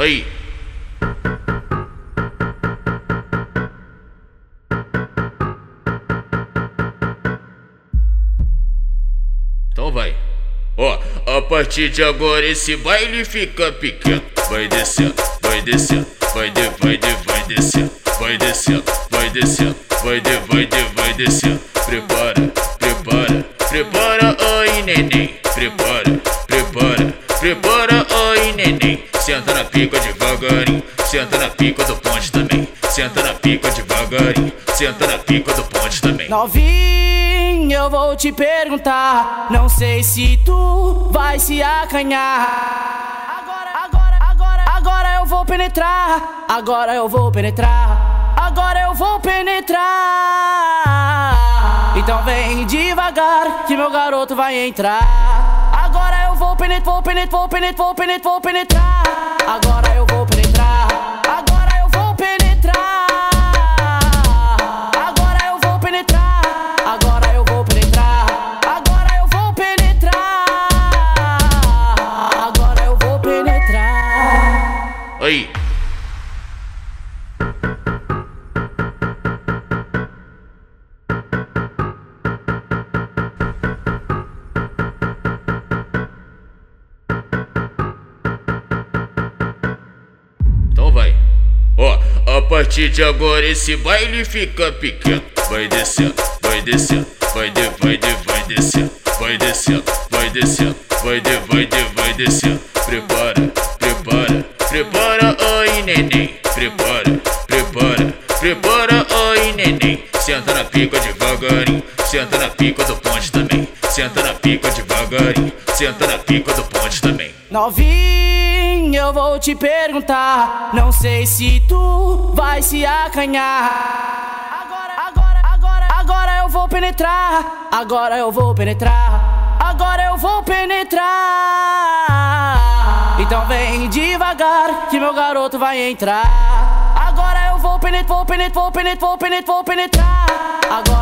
Aí. Então vai. Ó, a partir de agora esse baile fica pequeno. Vai descendo, vai descendo, vai de, vai de, vai descendo, vai descendo, vai descendo, vai de, vai de, vai descendo. Prepara, prepara, prepara, ai neném. Senta na pica devagarinho, senta na pica do ponte também. Senta na pica devagarinho, senta na pica do ponte também. Novinho, eu vou te perguntar. Não sei se tu vai se acanhar. Agora, agora, agora, agora eu vou penetrar. Agora eu vou penetrar. Agora eu vou penetrar. Então vem devagar que meu garoto vai entrar. Agora vou penetrar, vou penetrar, vou penetrar, vou penetrar, vou penetrar. Agora eu vou penetrar. Agora eu vou penetrar. Agora eu vou penetrar. Agora eu vou penetrar. Agora eu vou penetrar. Agora eu vou penetrar. Aí. A partir de agora esse baile fica pequeno. Vai descendo, vai descendo, vai de, vai de, vai descendo, vai descendo, vai descendo, vai de, vai de, vai descendo. Prepara, prepara, prepara, ai neném. Prepara, prepara, prepara, ai neném. Senta na pica devagarinho, senta na pica do ponte também. Senta na pica devagarinho, senta na pica do ponte também. Novinho, eu vou te perguntar. Não sei se tu vai se acanhar. Agora, agora, agora, agora eu vou penetrar. Agora eu vou penetrar. Agora eu vou penetrar. Então vem devagar que meu garoto vai entrar. Agora eu vou penetrar, vou penetrar, vou penetrar, vou penetrar, vou penetrar. Agora.